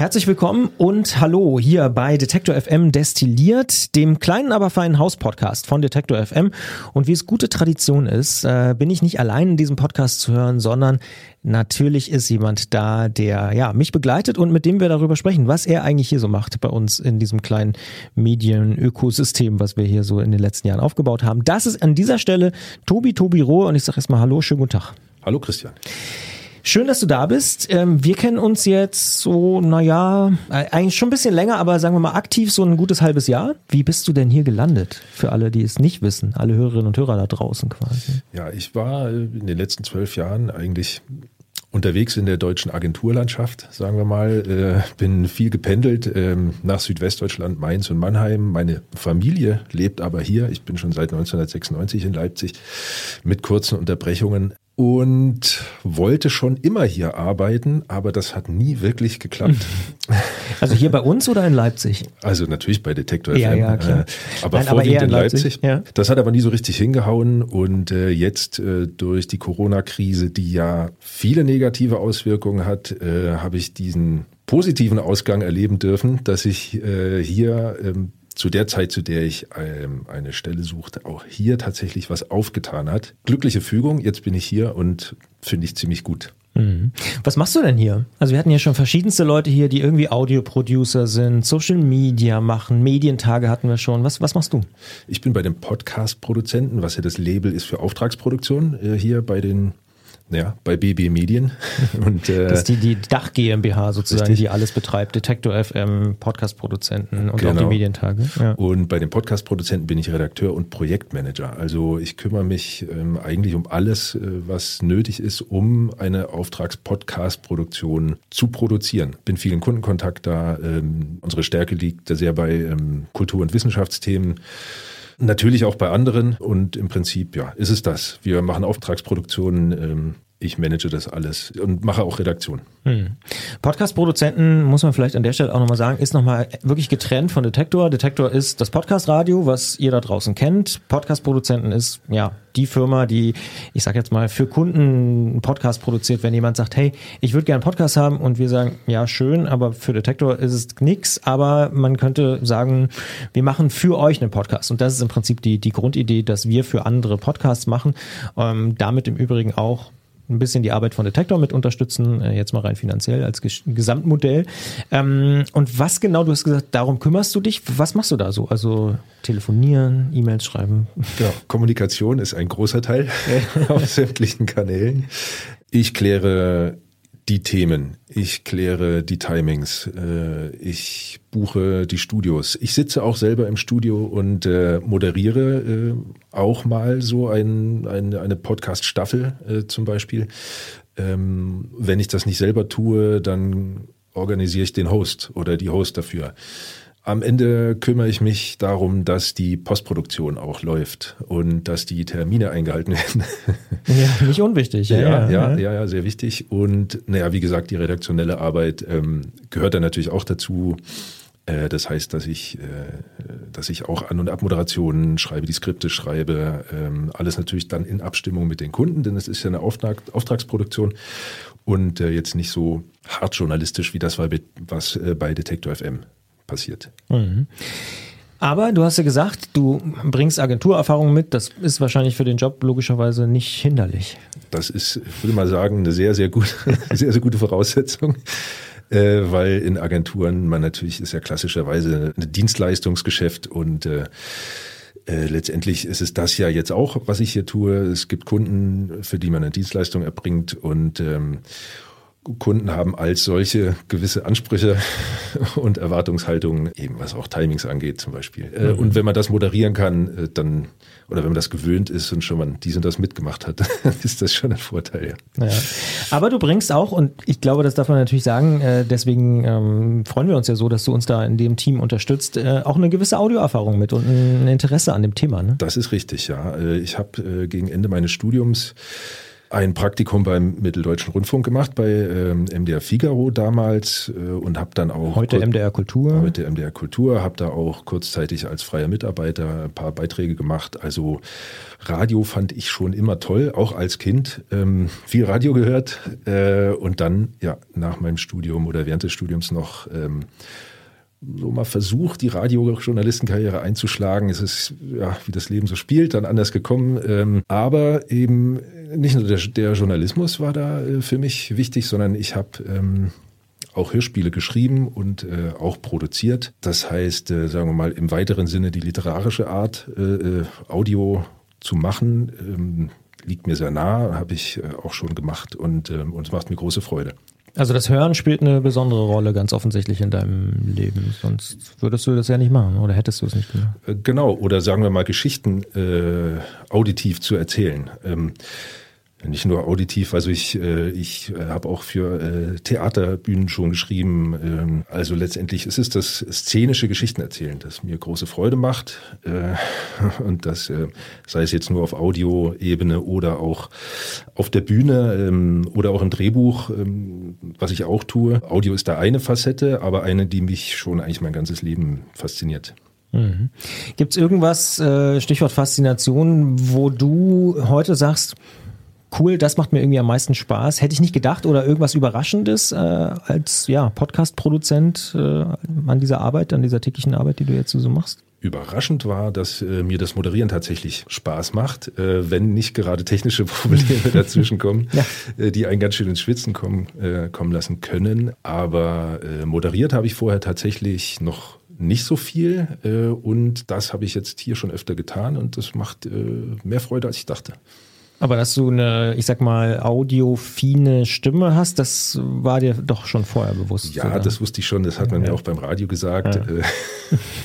Herzlich willkommen und hallo hier bei Detektor FM Destilliert, dem kleinen, aber feinen Hauspodcast von Detektor FM. Und wie es gute Tradition ist, äh, bin ich nicht allein in diesem Podcast zu hören, sondern natürlich ist jemand da, der ja mich begleitet und mit dem wir darüber sprechen, was er eigentlich hier so macht bei uns in diesem kleinen Medienökosystem, was wir hier so in den letzten Jahren aufgebaut haben. Das ist an dieser Stelle Tobi Tobi Rohe und ich sage erstmal Hallo, schönen guten Tag. Hallo Christian. Schön, dass du da bist. Ähm, wir kennen uns jetzt so, naja, äh, eigentlich schon ein bisschen länger, aber sagen wir mal aktiv so ein gutes halbes Jahr. Wie bist du denn hier gelandet? Für alle, die es nicht wissen, alle Hörerinnen und Hörer da draußen quasi. Ja, ich war in den letzten zwölf Jahren eigentlich unterwegs in der deutschen Agenturlandschaft, sagen wir mal. Äh, bin viel gependelt ähm, nach Südwestdeutschland, Mainz und Mannheim. Meine Familie lebt aber hier. Ich bin schon seit 1996 in Leipzig mit kurzen Unterbrechungen und wollte schon immer hier arbeiten, aber das hat nie wirklich geklappt. Also hier bei uns oder in Leipzig? Also natürlich bei Detektor ja, FM, ja, klar. Äh, aber Nein, vorwiegend aber in Leipzig. Leipzig, ja. Das hat aber nie so richtig hingehauen und äh, jetzt äh, durch die Corona-Krise, die ja viele negative Auswirkungen hat, äh, habe ich diesen positiven Ausgang erleben dürfen, dass ich äh, hier ähm, zu der Zeit, zu der ich ähm, eine Stelle suchte, auch hier tatsächlich was aufgetan hat. Glückliche Fügung, jetzt bin ich hier und finde ich ziemlich gut. Mhm. Was machst du denn hier? Also wir hatten ja schon verschiedenste Leute hier, die irgendwie Audioproducer sind, Social Media machen, Medientage hatten wir schon. Was, was machst du? Ich bin bei den Podcast-Produzenten, was ja das Label ist für Auftragsproduktion, äh, hier bei den ja, bei BB Medien. Und, äh, das ist die, die Dach GmbH sozusagen, richtig. die alles betreibt. Detektor FM, Podcast-Produzenten und genau. auch die genau. Medientage. Ja. Und bei den Podcast-Produzenten bin ich Redakteur und Projektmanager. Also ich kümmere mich ähm, eigentlich um alles, äh, was nötig ist, um eine Auftrags-Podcast-Produktion zu produzieren. Bin viel in Kundenkontakt da. Ähm, unsere Stärke liegt da sehr bei ähm, Kultur- und Wissenschaftsthemen. Natürlich auch bei anderen und im Prinzip, ja, ist es das. Wir machen Auftragsproduktionen, ähm, ich manage das alles und mache auch Redaktion. Hm. Podcast-Produzenten, muss man vielleicht an der Stelle auch nochmal sagen, ist nochmal wirklich getrennt von Detektor. Detektor ist das Podcast-Radio, was ihr da draußen kennt. Podcast-Produzenten ist ja die Firma, die, ich sag jetzt mal, für Kunden einen Podcast produziert, wenn jemand sagt, hey, ich würde gerne einen Podcast haben und wir sagen, ja, schön, aber für Detektor ist es nix, aber man könnte sagen, wir machen für euch einen Podcast. Und das ist im Prinzip die, die Grundidee, dass wir für andere Podcasts machen. Ähm, damit im Übrigen auch ein bisschen die Arbeit von Detektor mit unterstützen, äh, jetzt mal rein finanziell als Gesamtmodell. Ähm, und was genau, du hast gesagt, darum kümmerst du dich. Was machst du da so? Also telefonieren, E-Mails schreiben? Genau, Kommunikation ist ein großer Teil auf sämtlichen Kanälen. Ich kläre die Themen, ich kläre die Timings, äh, ich buche die Studios. Ich sitze auch selber im Studio und äh, moderiere äh, auch mal so ein, ein, eine Podcast-Staffel äh, zum Beispiel. Ähm, wenn ich das nicht selber tue, dann organisiere ich den Host oder die Host dafür. Am Ende kümmere ich mich darum, dass die Postproduktion auch läuft und dass die Termine eingehalten werden. Ja, nicht unwichtig. Ja, ja, ja, ja, ja sehr wichtig. Und naja, wie gesagt, die redaktionelle Arbeit ähm, gehört dann natürlich auch dazu. Äh, das heißt, dass ich, äh, dass ich auch An- und Abmoderationen schreibe, die Skripte schreibe, ähm, alles natürlich dann in Abstimmung mit den Kunden, denn es ist ja eine Auftrag, Auftragsproduktion und äh, jetzt nicht so hart journalistisch wie das war, was bei Detektor FM passiert. Mhm. Aber du hast ja gesagt, du bringst Agenturerfahrung mit. Das ist wahrscheinlich für den Job logischerweise nicht hinderlich. Das ist, ich würde mal sagen, eine sehr, sehr gute, sehr, sehr gute Voraussetzung. Äh, weil in Agenturen man natürlich ist ja klassischerweise ein Dienstleistungsgeschäft und äh, äh, letztendlich ist es das ja jetzt auch, was ich hier tue. Es gibt Kunden, für die man eine Dienstleistung erbringt und ähm, Kunden haben als solche gewisse Ansprüche und Erwartungshaltungen, eben was auch Timings angeht zum Beispiel. Äh, mhm. Und wenn man das moderieren kann, äh, dann, oder wenn man das gewöhnt ist und schon mal dies und das mitgemacht hat, dann ist das schon ein Vorteil. Ja. ja. Aber du bringst auch, und ich glaube, das darf man natürlich sagen, äh, deswegen ähm, freuen wir uns ja so, dass du uns da in dem Team unterstützt, auch eine gewisse Audioerfahrung mit und ein Interesse an dem Thema. Ne? Das ist richtig, ja. Ich habe gegen Ende meines Studiums ein Praktikum beim Mitteldeutschen Rundfunk gemacht, bei ähm, MDR Figaro damals äh, und habe dann auch... Heute MDR Kultur. Heute MDR Kultur, habe da auch kurzzeitig als freier Mitarbeiter ein paar Beiträge gemacht. Also Radio fand ich schon immer toll, auch als Kind. Ähm, viel Radio gehört äh, und dann, ja, nach meinem Studium oder während des Studiums noch... Ähm, so mal versucht, die Radiojournalistenkarriere einzuschlagen. Es ist, ja, wie das Leben so spielt, dann anders gekommen. Ähm, aber eben nicht nur der, der Journalismus war da äh, für mich wichtig, sondern ich habe ähm, auch Hörspiele geschrieben und äh, auch produziert. Das heißt, äh, sagen wir mal, im weiteren Sinne die literarische Art, äh, äh Audio zu machen, ähm, liegt mir sehr nah, habe ich äh, auch schon gemacht und, ähm, und es macht mir große Freude. Also das Hören spielt eine besondere Rolle ganz offensichtlich in deinem Leben. Sonst würdest du das ja nicht machen oder hättest du es nicht gemacht. Äh, genau, oder sagen wir mal Geschichten äh, auditiv zu erzählen. Ähm, nicht nur auditiv, also ich, äh, ich äh, habe auch für äh, Theaterbühnen schon geschrieben. Ähm, also letztendlich ist es das szenische Geschichtenerzählen, das mir große Freude macht. Äh, und das äh, sei es jetzt nur auf Audioebene oder auch auf der Bühne ähm, oder auch im Drehbuch, ähm, was ich auch tue. Audio ist da eine Facette, aber eine, die mich schon eigentlich mein ganzes Leben fasziniert. Mhm. Gibt es irgendwas, äh, Stichwort Faszination, wo du heute sagst, cool, das macht mir irgendwie am meisten Spaß. Hätte ich nicht gedacht oder irgendwas Überraschendes äh, als ja, Podcast-Produzent äh, an dieser Arbeit, an dieser täglichen Arbeit, die du jetzt so machst? Überraschend war, dass äh, mir das Moderieren tatsächlich Spaß macht, äh, wenn nicht gerade technische Probleme dazwischen kommen, ja. äh, die einen ganz schön ins Schwitzen kommen, äh, kommen lassen können. Aber moderiert habe ich vorher tatsächlich noch nicht so viel und das habe ich jetzt hier schon öfter getan und das macht mehr Freude, als ich dachte. Aber dass du eine, ich sag mal, audiofine Stimme hast, das war dir doch schon vorher bewusst. Ja, oder? das wusste ich schon, das hat man ja. mir auch beim Radio gesagt. Ja. Äh,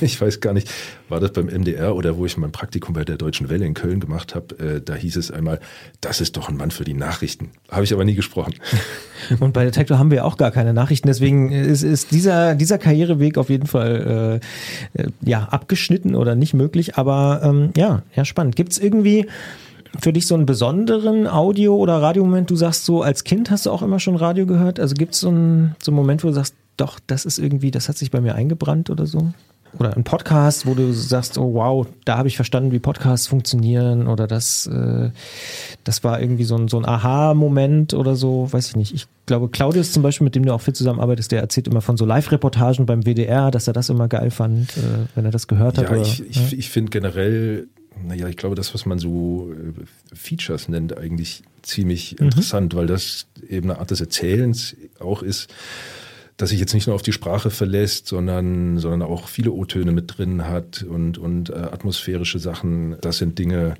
ich weiß gar nicht, war das beim MDR oder wo ich mein Praktikum bei der Deutschen Welle in Köln gemacht habe, äh, da hieß es einmal, das ist doch ein Mann für die Nachrichten. Habe ich aber nie gesprochen. Und bei Detektor haben wir auch gar keine Nachrichten, deswegen ist, ist dieser, dieser Karriereweg auf jeden Fall äh, äh ja, abgeschnitten oder nicht möglich. Aber ähm, ja, ja, spannend. Gibt es irgendwie für dich so einen besonderen Audio- oder Radiomoment? Du sagst so, als Kind hast du auch immer schon Radio gehört. Also gibt es so einen, so einen Moment, wo du sagst, doch, das ist irgendwie, das hat sich bei mir eingebrannt oder so? Oder ein Podcast, wo du sagst, oh wow, da habe ich verstanden, wie Podcasts funktionieren oder das, äh, das war irgendwie so ein, so ein Aha-Moment oder so, weiß ich nicht. Ich glaube, Claudius zum Beispiel, mit dem du auch viel zusammenarbeitest, der erzählt immer von so Live-Reportagen beim WDR, dass er das immer geil fand, äh, wenn er das gehört hat. Ja, oder, ich, ich, ja? ich finde generell naja, ich glaube, das, was man so äh, Features nennt, eigentlich ziemlich mhm. interessant, weil das eben eine Art des Erzählens auch ist, dass sich jetzt nicht nur auf die Sprache verlässt, sondern, sondern auch viele O-Töne mit drin hat und, und äh, atmosphärische Sachen. Das sind Dinge,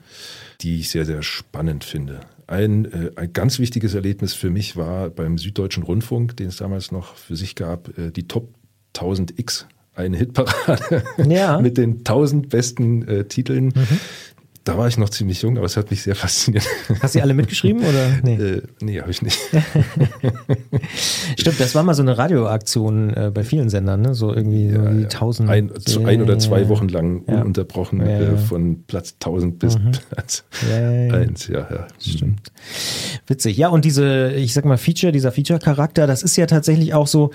die ich sehr, sehr spannend finde. Ein, äh, ein ganz wichtiges Erlebnis für mich war beim Süddeutschen Rundfunk, den es damals noch für sich gab, äh, die Top 1000 X eine Hitparade ja. mit den tausend besten äh, Titeln. Mhm. Da war ich noch ziemlich jung, aber es hat mich sehr fasziniert. Hast du alle mitgeschrieben oder? Nee, äh, nee habe ich nicht. Stimmt, das war mal so eine Radioaktion äh, bei vielen Sendern, ne? so irgendwie ja, so ja. tausend. Ein, ja, ein oder zwei Wochen lang ununterbrochen äh, von Platz 1000 bis mhm. Platz ja, 1. Ja, ja. Stimmt. Witzig. Ja, und diese, ich sag mal, Feature, dieser Feature-Charakter, das ist ja tatsächlich auch so,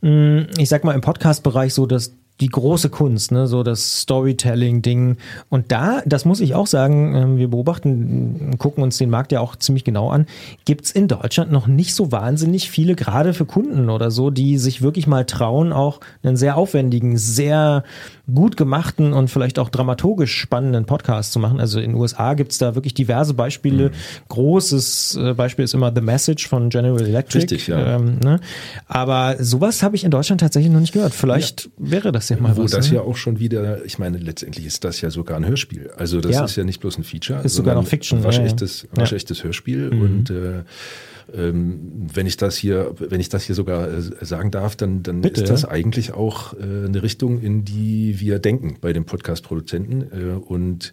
mh, ich sag mal, im Podcast-Bereich so, dass die große Kunst, ne, so das Storytelling-Ding. Und da, das muss ich auch sagen, ähm, wir beobachten, gucken uns den Markt ja auch ziemlich genau an, gibt's in Deutschland noch nicht so wahnsinnig viele, gerade für Kunden oder so, die sich wirklich mal trauen, auch einen sehr aufwendigen, sehr gut gemachten und vielleicht auch dramaturgisch spannenden Podcast zu machen. Also in den USA gibt's da wirklich diverse Beispiele. Mhm. Großes äh, Beispiel ist immer The Message von General Electric. Richtig, ja. Ähm, ne? Aber sowas habe ich in Deutschland tatsächlich noch nicht gehört. Vielleicht ja. wäre das ja mal Wo was. Wo das ne? ja auch schon wieder, ich meine, letztendlich ist das ja sogar ein Hörspiel. Also das ja. ist ja nicht bloß ein Feature, ist sogar noch Fiction. Ein waschechtes, waschechtes Hörspiel mhm. und äh, ähm, wenn ich das hier, wenn ich das hier sogar äh, sagen darf, dann, dann ist das eigentlich auch äh, eine Richtung, in die wir denken bei den Podcast-Produzenten äh, und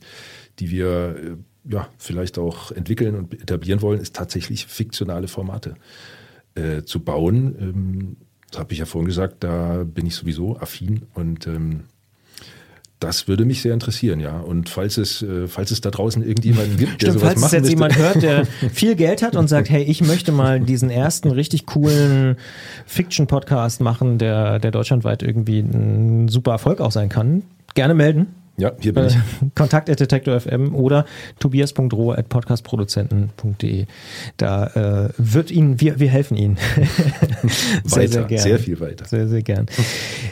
die wir ja vielleicht auch entwickeln und etablieren wollen, ist tatsächlich fiktionale Formate zu bauen. Ähm, das habe ich ja vorhin gesagt, da bin ich sowieso affin und ähm, das würde mich sehr interessieren, ja. Und falls es, äh, falls es da draußen irgendjemanden gibt, der Stimmt, sowas falls machen es jetzt möchte. jemand hört, der viel Geld hat und sagt, hey, ich möchte mal diesen ersten richtig coolen Fiction-Podcast machen, der, der deutschlandweit irgendwie ein super Erfolg auch sein kann, gerne melden. Ja, hier bin ich. Äh, Kontakt at detektor.fm oder tobias.roh at podcastproduzenten.de. Da äh, wird Ihnen, wir, wir helfen Ihnen. sehr, weiter, sehr gern. Sehr viel weiter. Sehr, sehr gern.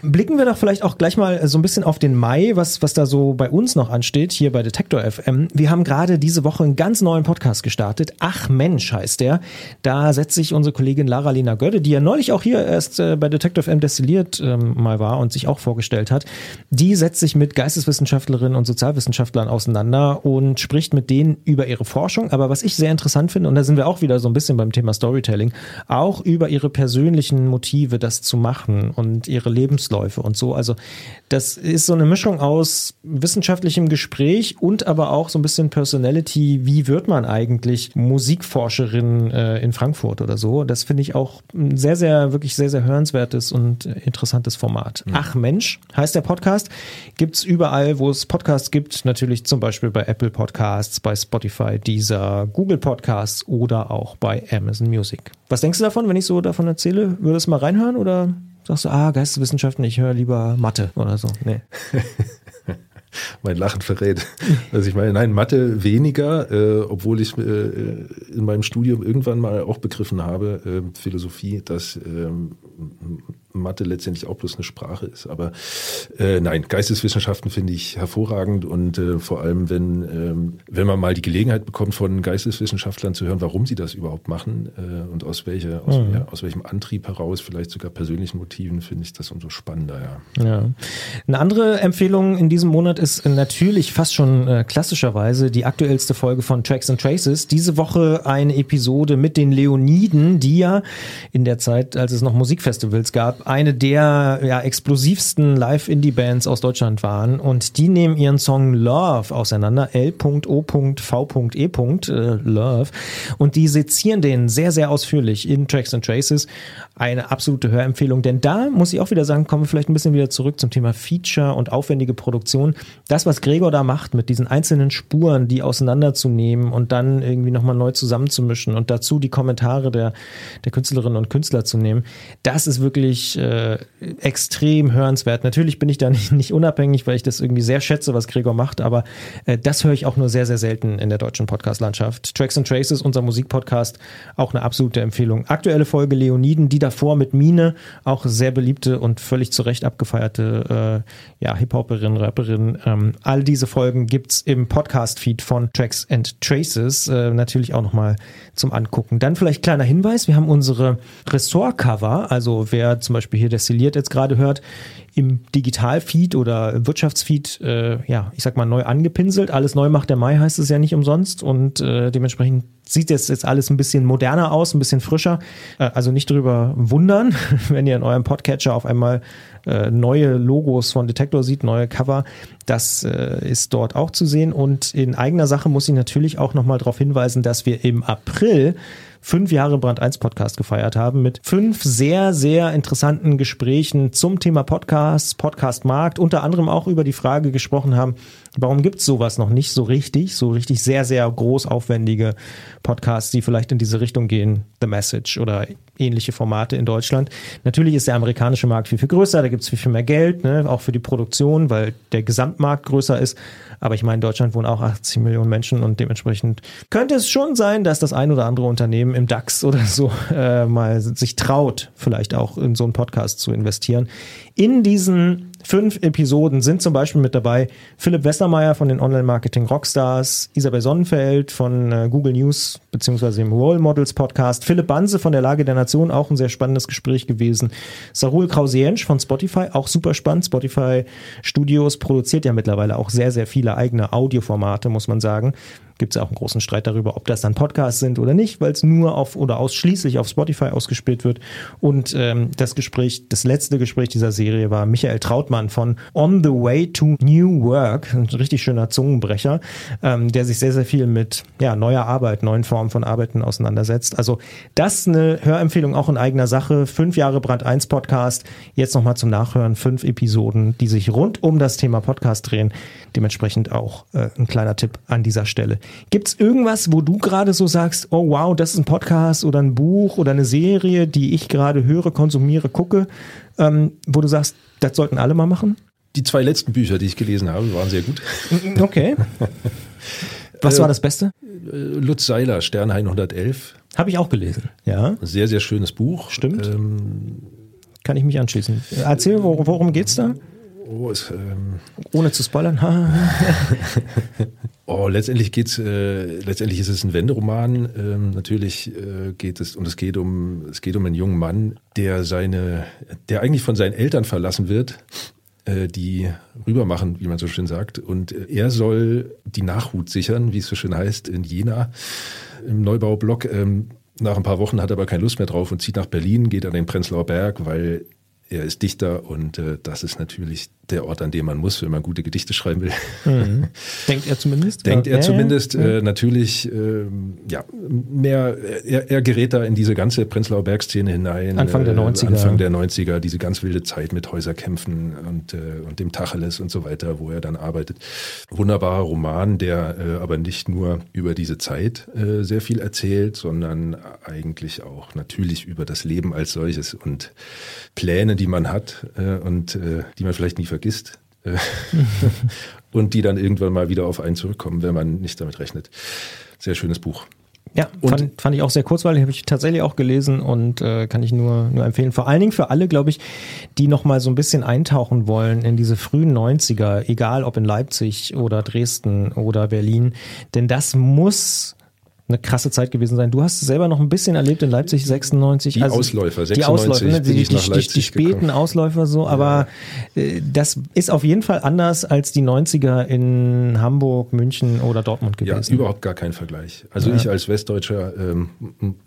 Blicken wir doch vielleicht auch gleich mal so ein bisschen auf den Mai, was, was da so bei uns noch ansteht, hier bei Detektor FM. Wir haben gerade diese Woche einen ganz neuen Podcast gestartet. Ach Mensch heißt der. Da setzt sich unsere Kollegin Lara Lena Gödde, die ja neulich auch hier erst äh, bei Detektor FM destilliert ähm, mal war und sich auch vorgestellt hat. Die setzt sich mit Geisteswissenschaften Wissenschaftlerinnen und Sozialwissenschaftlern auseinander und spricht mit denen über ihre Forschung. Aber was ich sehr interessant finde, und da sind wir auch wieder so ein bisschen beim Thema Storytelling, auch über ihre persönlichen Motive, das zu machen und ihre Lebensläufe und so. Also das ist so eine Mischung aus wissenschaftlichem Gespräch und aber auch so ein bisschen Personality. Wie wird man eigentlich Musikforscherin äh, in Frankfurt oder so? Das finde ich auch ein sehr, sehr, wirklich sehr, sehr hörenswertes und interessantes Format. Mhm. Ach Mensch heißt der Podcast. Gibt's überall, wo wo es Podcasts gibt, natürlich zum Beispiel bei Apple Podcasts, bei Spotify, dieser Google Podcasts oder auch bei Amazon Music. Was denkst du davon, wenn ich so davon erzähle? Würdest du mal reinhören oder sagst du, ah, Geisteswissenschaften, ich höre lieber Mathe oder so? Nee. mein Lachen verrät. Also ich meine, nein, Mathe weniger, äh, obwohl ich äh, in meinem Studium irgendwann mal auch begriffen habe, äh, Philosophie, dass ähm, Mathe letztendlich auch bloß eine Sprache ist. Aber äh, nein, Geisteswissenschaften finde ich hervorragend und äh, vor allem, wenn, ähm, wenn man mal die Gelegenheit bekommt, von Geisteswissenschaftlern zu hören, warum sie das überhaupt machen äh, und aus, welche, aus, mhm. ja, aus welchem Antrieb heraus, vielleicht sogar persönlichen Motiven, finde ich das umso spannender. Ja. ja. Eine andere Empfehlung in diesem Monat ist natürlich fast schon äh, klassischerweise die aktuellste Folge von Tracks and Traces. Diese Woche eine Episode mit den Leoniden, die ja in der Zeit, als es noch Musikfestivals gab, eine der ja, explosivsten Live-Indie-Bands aus Deutschland waren und die nehmen ihren Song Love auseinander, L.O.V.E. Äh, Love und die sezieren den sehr, sehr ausführlich in Tracks and Traces. Eine absolute Hörempfehlung, denn da muss ich auch wieder sagen, kommen wir vielleicht ein bisschen wieder zurück zum Thema Feature und aufwendige Produktion. Das, was Gregor da macht, mit diesen einzelnen Spuren, die auseinanderzunehmen und dann irgendwie nochmal neu zusammenzumischen und dazu die Kommentare der, der Künstlerinnen und Künstler zu nehmen, das ist wirklich äh, extrem hörenswert. Natürlich bin ich da nicht, nicht unabhängig, weil ich das irgendwie sehr schätze, was Gregor macht, aber äh, das höre ich auch nur sehr, sehr selten in der deutschen Podcast-Landschaft. Tracks and Traces, unser Musikpodcast, auch eine absolute Empfehlung. Aktuelle Folge Leoniden, die davor mit Mine, auch sehr beliebte und völlig zu Recht abgefeierte äh, ja, Hip-Hoperin, Rapperin. Ähm, all diese Folgen gibt's im Podcast-Feed von Tracks and Traces. Äh, natürlich auch nochmal zum Angucken. Dann vielleicht kleiner Hinweis, wir haben unsere Ressort-Cover, also wer zum Beispiel Beispiel hier destilliert jetzt gerade hört, im Digitalfeed oder Wirtschaftsfeed, äh, ja, ich sag mal, neu angepinselt. Alles neu macht der Mai, heißt es ja nicht umsonst. Und äh, dementsprechend sieht jetzt, jetzt alles ein bisschen moderner aus, ein bisschen frischer. Äh, also nicht drüber wundern, wenn ihr in eurem Podcatcher auf einmal äh, neue Logos von Detektor sieht, neue Cover. Das äh, ist dort auch zu sehen. Und in eigener Sache muss ich natürlich auch nochmal darauf hinweisen, dass wir im April fünf Jahre Brand 1 Podcast gefeiert haben mit fünf sehr, sehr interessanten Gesprächen zum Thema Podcasts, Podcast-Markt, unter anderem auch über die Frage gesprochen haben, warum gibt es sowas noch nicht so richtig, so richtig sehr, sehr groß aufwendige Podcasts, die vielleicht in diese Richtung gehen, The Message oder ähnliche Formate in Deutschland. Natürlich ist der amerikanische Markt viel, viel größer, da gibt es viel, viel mehr Geld, ne, auch für die Produktion, weil der Gesamtmarkt größer ist. Aber ich meine, in Deutschland wohnen auch 80 Millionen Menschen und dementsprechend könnte es schon sein, dass das ein oder andere Unternehmen im DAX oder so äh, mal sich traut, vielleicht auch in so einen Podcast zu investieren. In diesen fünf Episoden sind zum Beispiel mit dabei Philipp Westermeier von den Online-Marketing Rockstars, Isabel Sonnenfeld von äh, Google News beziehungsweise im Role Models Podcast, Philipp Banse von der Lage der Nation, auch ein sehr spannendes Gespräch gewesen, Sarul Krause-Jensch von Spotify, auch super spannend. Spotify Studios produziert ja mittlerweile auch sehr, sehr viele eigene Audioformate, muss man sagen gibt es auch einen großen Streit darüber, ob das dann Podcasts sind oder nicht, weil es nur auf oder ausschließlich auf Spotify ausgespielt wird. Und ähm, das Gespräch, das letzte Gespräch dieser Serie war Michael Trautmann von On the Way to New Work, ein richtig schöner Zungenbrecher, ähm, der sich sehr, sehr viel mit ja, neuer Arbeit, neuen Formen von Arbeiten auseinandersetzt. Also das eine Hörempfehlung auch in eigener Sache. Fünf Jahre Brand 1 Podcast. Jetzt nochmal zum Nachhören. Fünf Episoden, die sich rund um das Thema Podcast drehen. Dementsprechend auch äh, ein kleiner Tipp an dieser Stelle. Gibt es irgendwas, wo du gerade so sagst, oh wow, das ist ein Podcast oder ein Buch oder eine Serie, die ich gerade höre, konsumiere, gucke, ähm, wo du sagst, das sollten alle mal machen? Die zwei letzten Bücher, die ich gelesen habe, waren sehr gut. Okay. Was war das Beste? Äh, Lutz Seiler, Sternhain 111. Habe ich auch gelesen, ja. Sehr, sehr schönes Buch. Stimmt. Ähm, Kann ich mich anschließen. Erzähl, worum geht's da? Oh, es, ähm, Ohne zu spoilern. oh, letztendlich geht's, äh, letztendlich ist es ein Wenderoman. Ähm, natürlich äh, geht es und es geht um es geht um einen jungen Mann, der seine, der eigentlich von seinen Eltern verlassen wird, äh, die rübermachen, wie man so schön sagt. Und er soll die Nachhut sichern, wie es so schön heißt, in Jena im Neubaublock. Ähm, nach ein paar Wochen hat er aber keine Lust mehr drauf und zieht nach Berlin, geht an den Prenzlauer Berg, weil er ist Dichter und äh, das ist natürlich der Ort, an dem man muss, wenn man gute Gedichte schreiben will. Mhm. Denkt er zumindest? Denkt er zumindest. Äh, natürlich, äh, ja, mehr, er, er gerät da in diese ganze Prenzlauer Bergszene hinein. Anfang der 90er. Äh, Anfang der 90er, diese ganz wilde Zeit mit Häuserkämpfen und, äh, und dem Tacheles und so weiter, wo er dann arbeitet. Wunderbarer Roman, der äh, aber nicht nur über diese Zeit äh, sehr viel erzählt, sondern eigentlich auch natürlich über das Leben als solches und Pläne, die man hat und die man vielleicht nie vergisst. Äh, und die dann irgendwann mal wieder auf einen zurückkommen, wenn man nicht damit rechnet. Sehr schönes Buch. Ja, fand, fand ich auch sehr kurzweilig, habe ich tatsächlich auch gelesen und äh, kann ich nur, nur empfehlen. Vor allen Dingen für alle, glaube ich, die noch mal so ein bisschen eintauchen wollen in diese frühen 90er, egal ob in Leipzig oder Dresden oder Berlin. Denn das muss eine krasse Zeit gewesen sein. Du hast es selber noch ein bisschen erlebt in Leipzig 96. Die also Ausläufer, 96, die Ausläufer, ne? die, die, die, späten gekommen. Ausläufer so, aber äh, das ist auf jeden Fall anders als die 90er in Hamburg, München oder Dortmund gewesen. Ja, überhaupt gar kein Vergleich. Also ja. ich als Westdeutscher ähm,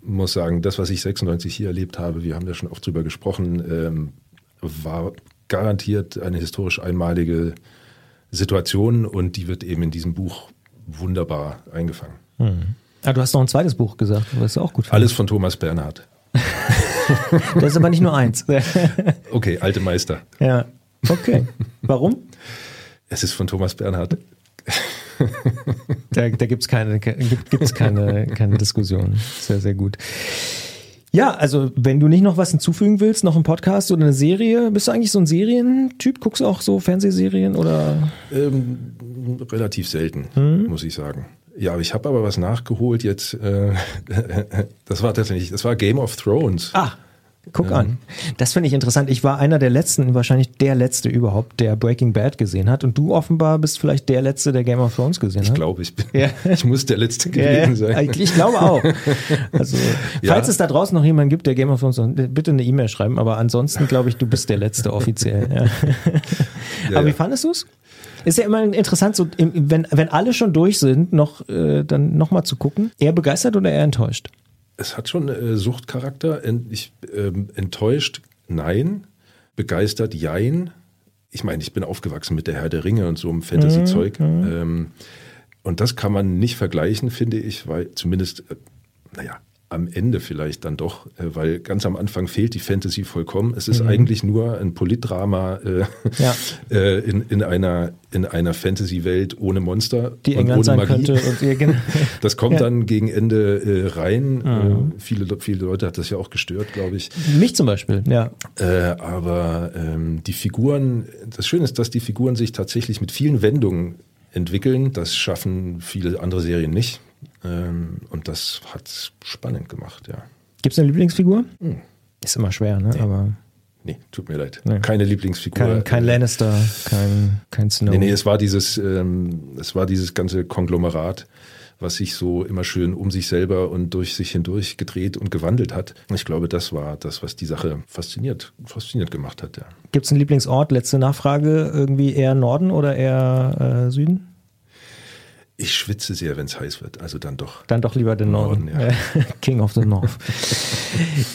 muss sagen, das, was ich 96 hier erlebt habe, wir haben ja schon oft drüber gesprochen, ähm, war garantiert eine historisch einmalige Situation und die wird eben in diesem Buch wunderbar eingefangen. Mhm. Ah, du hast noch ein zweites Buch gesagt, das ist auch gut. Alles von Thomas Bernhard. das ist aber nicht nur eins. okay, alte Meister. Ja, okay. Warum? Es ist von Thomas Bernhard. da da gibt es keine, gibt's keine, keine Diskussion. Sehr, sehr gut. Ja, also wenn du nicht noch was hinzufügen willst, noch ein Podcast oder eine Serie, bist du eigentlich so ein Serientyp? Guckst du auch so Fernsehserien oder? Ähm, relativ selten, hm? muss ich sagen. Ja, ich habe aber was nachgeholt jetzt. Äh, das war tatsächlich, das war Game of Thrones. Ah, guck ähm. an. Das finde ich interessant. Ich war einer der letzten, wahrscheinlich der letzte überhaupt, der Breaking Bad gesehen hat. Und du offenbar bist vielleicht der letzte, der Game of Thrones gesehen hat. Ich glaube, ich bin. Ja. Ich muss der letzte gewesen ja, sein. Ich glaube auch. Also, falls ja. es da draußen noch jemanden gibt, der Game of Thrones, bitte eine E-Mail schreiben. Aber ansonsten glaube ich, du bist der letzte offiziell. aber wie fandest du es? Ist ja immer interessant, so, wenn, wenn alle schon durch sind, noch, äh, dann nochmal zu gucken. Eher begeistert oder eher enttäuscht? Es hat schon äh, Suchtcharakter. Ich, ähm, enttäuscht, nein. Begeistert, jein. Ich meine, ich bin aufgewachsen mit der Herr der Ringe und so einem Fantasy-Zeug. Mhm, mhm. ähm, und das kann man nicht vergleichen, finde ich, weil zumindest, äh, naja, am Ende vielleicht dann doch, äh, weil ganz am Anfang fehlt die Fantasy vollkommen. Es ist mhm. eigentlich nur ein Politdrama äh, ja. äh, in, in einer, in einer Fantasy-Welt ohne Monster die und England ohne Magie. Könnte und das kommt ja. dann gegen Ende äh, rein. Mhm. Viele, viele Leute hat das ja auch gestört, glaube ich. Mich zum Beispiel, ja. Äh, aber ähm, die Figuren, das Schöne ist, dass die Figuren sich tatsächlich mit vielen Wendungen entwickeln. Das schaffen viele andere Serien nicht. Ähm, und das hat es spannend gemacht, ja. Gibt es eine Lieblingsfigur? Hm. Ist immer schwer, ne? Nee. Aber Nee, tut mir leid. Nee. Keine Lieblingsfigur. Kein, kein Lannister, kein, kein Snow. Nee, nee, es war dieses, ähm, es war dieses ganze Konglomerat, was sich so immer schön um sich selber und durch sich hindurch gedreht und gewandelt hat. Ich glaube, das war das, was die Sache fasziniert, fasziniert gemacht hat, ja. Gibt es einen Lieblingsort? Letzte Nachfrage, irgendwie eher Norden oder eher äh, Süden? Ich schwitze sehr, wenn es heiß wird. Also dann doch. Dann doch lieber den Norden. Norden ja. King of the North.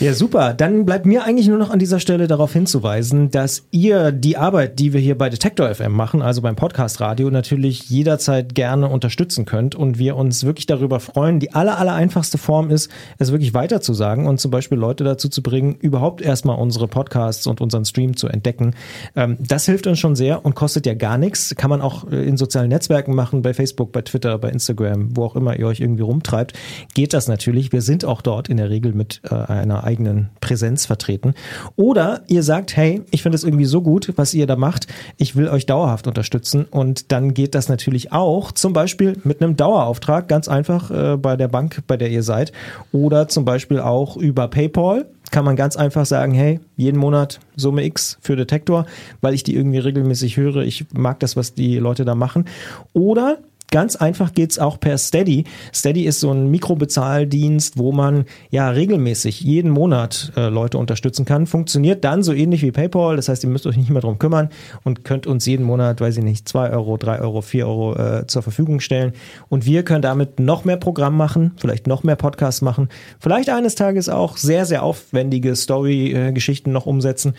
ja, super. Dann bleibt mir eigentlich nur noch an dieser Stelle darauf hinzuweisen, dass ihr die Arbeit, die wir hier bei Detektor FM machen, also beim Podcast Radio, natürlich jederzeit gerne unterstützen könnt und wir uns wirklich darüber freuen. Die aller, aller einfachste Form ist, es wirklich weiterzusagen und zum Beispiel Leute dazu zu bringen, überhaupt erstmal unsere Podcasts und unseren Stream zu entdecken. Ähm, das hilft uns schon sehr und kostet ja gar nichts. Kann man auch äh, in sozialen Netzwerken machen, bei Facebook, bei Twitter Twitter, bei Instagram, wo auch immer ihr euch irgendwie rumtreibt, geht das natürlich. Wir sind auch dort in der Regel mit äh, einer eigenen Präsenz vertreten. Oder ihr sagt, hey, ich finde es irgendwie so gut, was ihr da macht, ich will euch dauerhaft unterstützen und dann geht das natürlich auch zum Beispiel mit einem Dauerauftrag, ganz einfach äh, bei der Bank, bei der ihr seid oder zum Beispiel auch über PayPal kann man ganz einfach sagen, hey, jeden Monat Summe X für Detektor, weil ich die irgendwie regelmäßig höre. Ich mag das, was die Leute da machen. Oder Ganz einfach geht's auch per Steady. Steady ist so ein Mikrobezahldienst, wo man ja regelmäßig jeden Monat äh, Leute unterstützen kann. Funktioniert dann so ähnlich wie PayPal. Das heißt, ihr müsst euch nicht mehr drum kümmern und könnt uns jeden Monat, weiß ich nicht, zwei Euro, drei Euro, vier Euro äh, zur Verfügung stellen. Und wir können damit noch mehr Programm machen, vielleicht noch mehr Podcasts machen, vielleicht eines Tages auch sehr, sehr aufwendige Story-Geschichten noch umsetzen.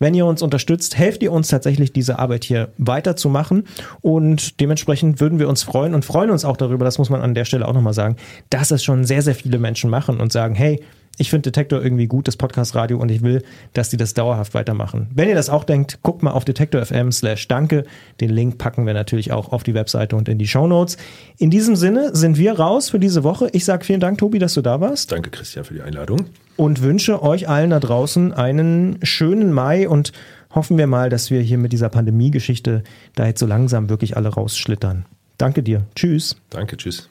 Wenn ihr uns unterstützt, helft ihr uns tatsächlich, diese Arbeit hier weiterzumachen. Und dementsprechend würden wir uns freuen, und freuen uns auch darüber, das muss man an der Stelle auch nochmal sagen, dass es schon sehr, sehr viele Menschen machen und sagen, hey, ich finde Detektor irgendwie gut, das Podcast-Radio, und ich will, dass die das dauerhaft weitermachen. Wenn ihr das auch denkt, guckt mal auf detektor.fm slash danke. Den Link packen wir natürlich auch auf die Webseite und in die Show Notes. In diesem Sinne sind wir raus für diese Woche. Ich sage vielen Dank, Tobi, dass du da warst. Danke, Christian, für die Einladung. Und wünsche euch allen da draußen einen schönen Mai und hoffen wir mal, dass wir hier mit dieser Pandemie-Geschichte da jetzt so langsam wirklich alle rausschlittern. Danke dir. Tschüss. Danke, tschüss.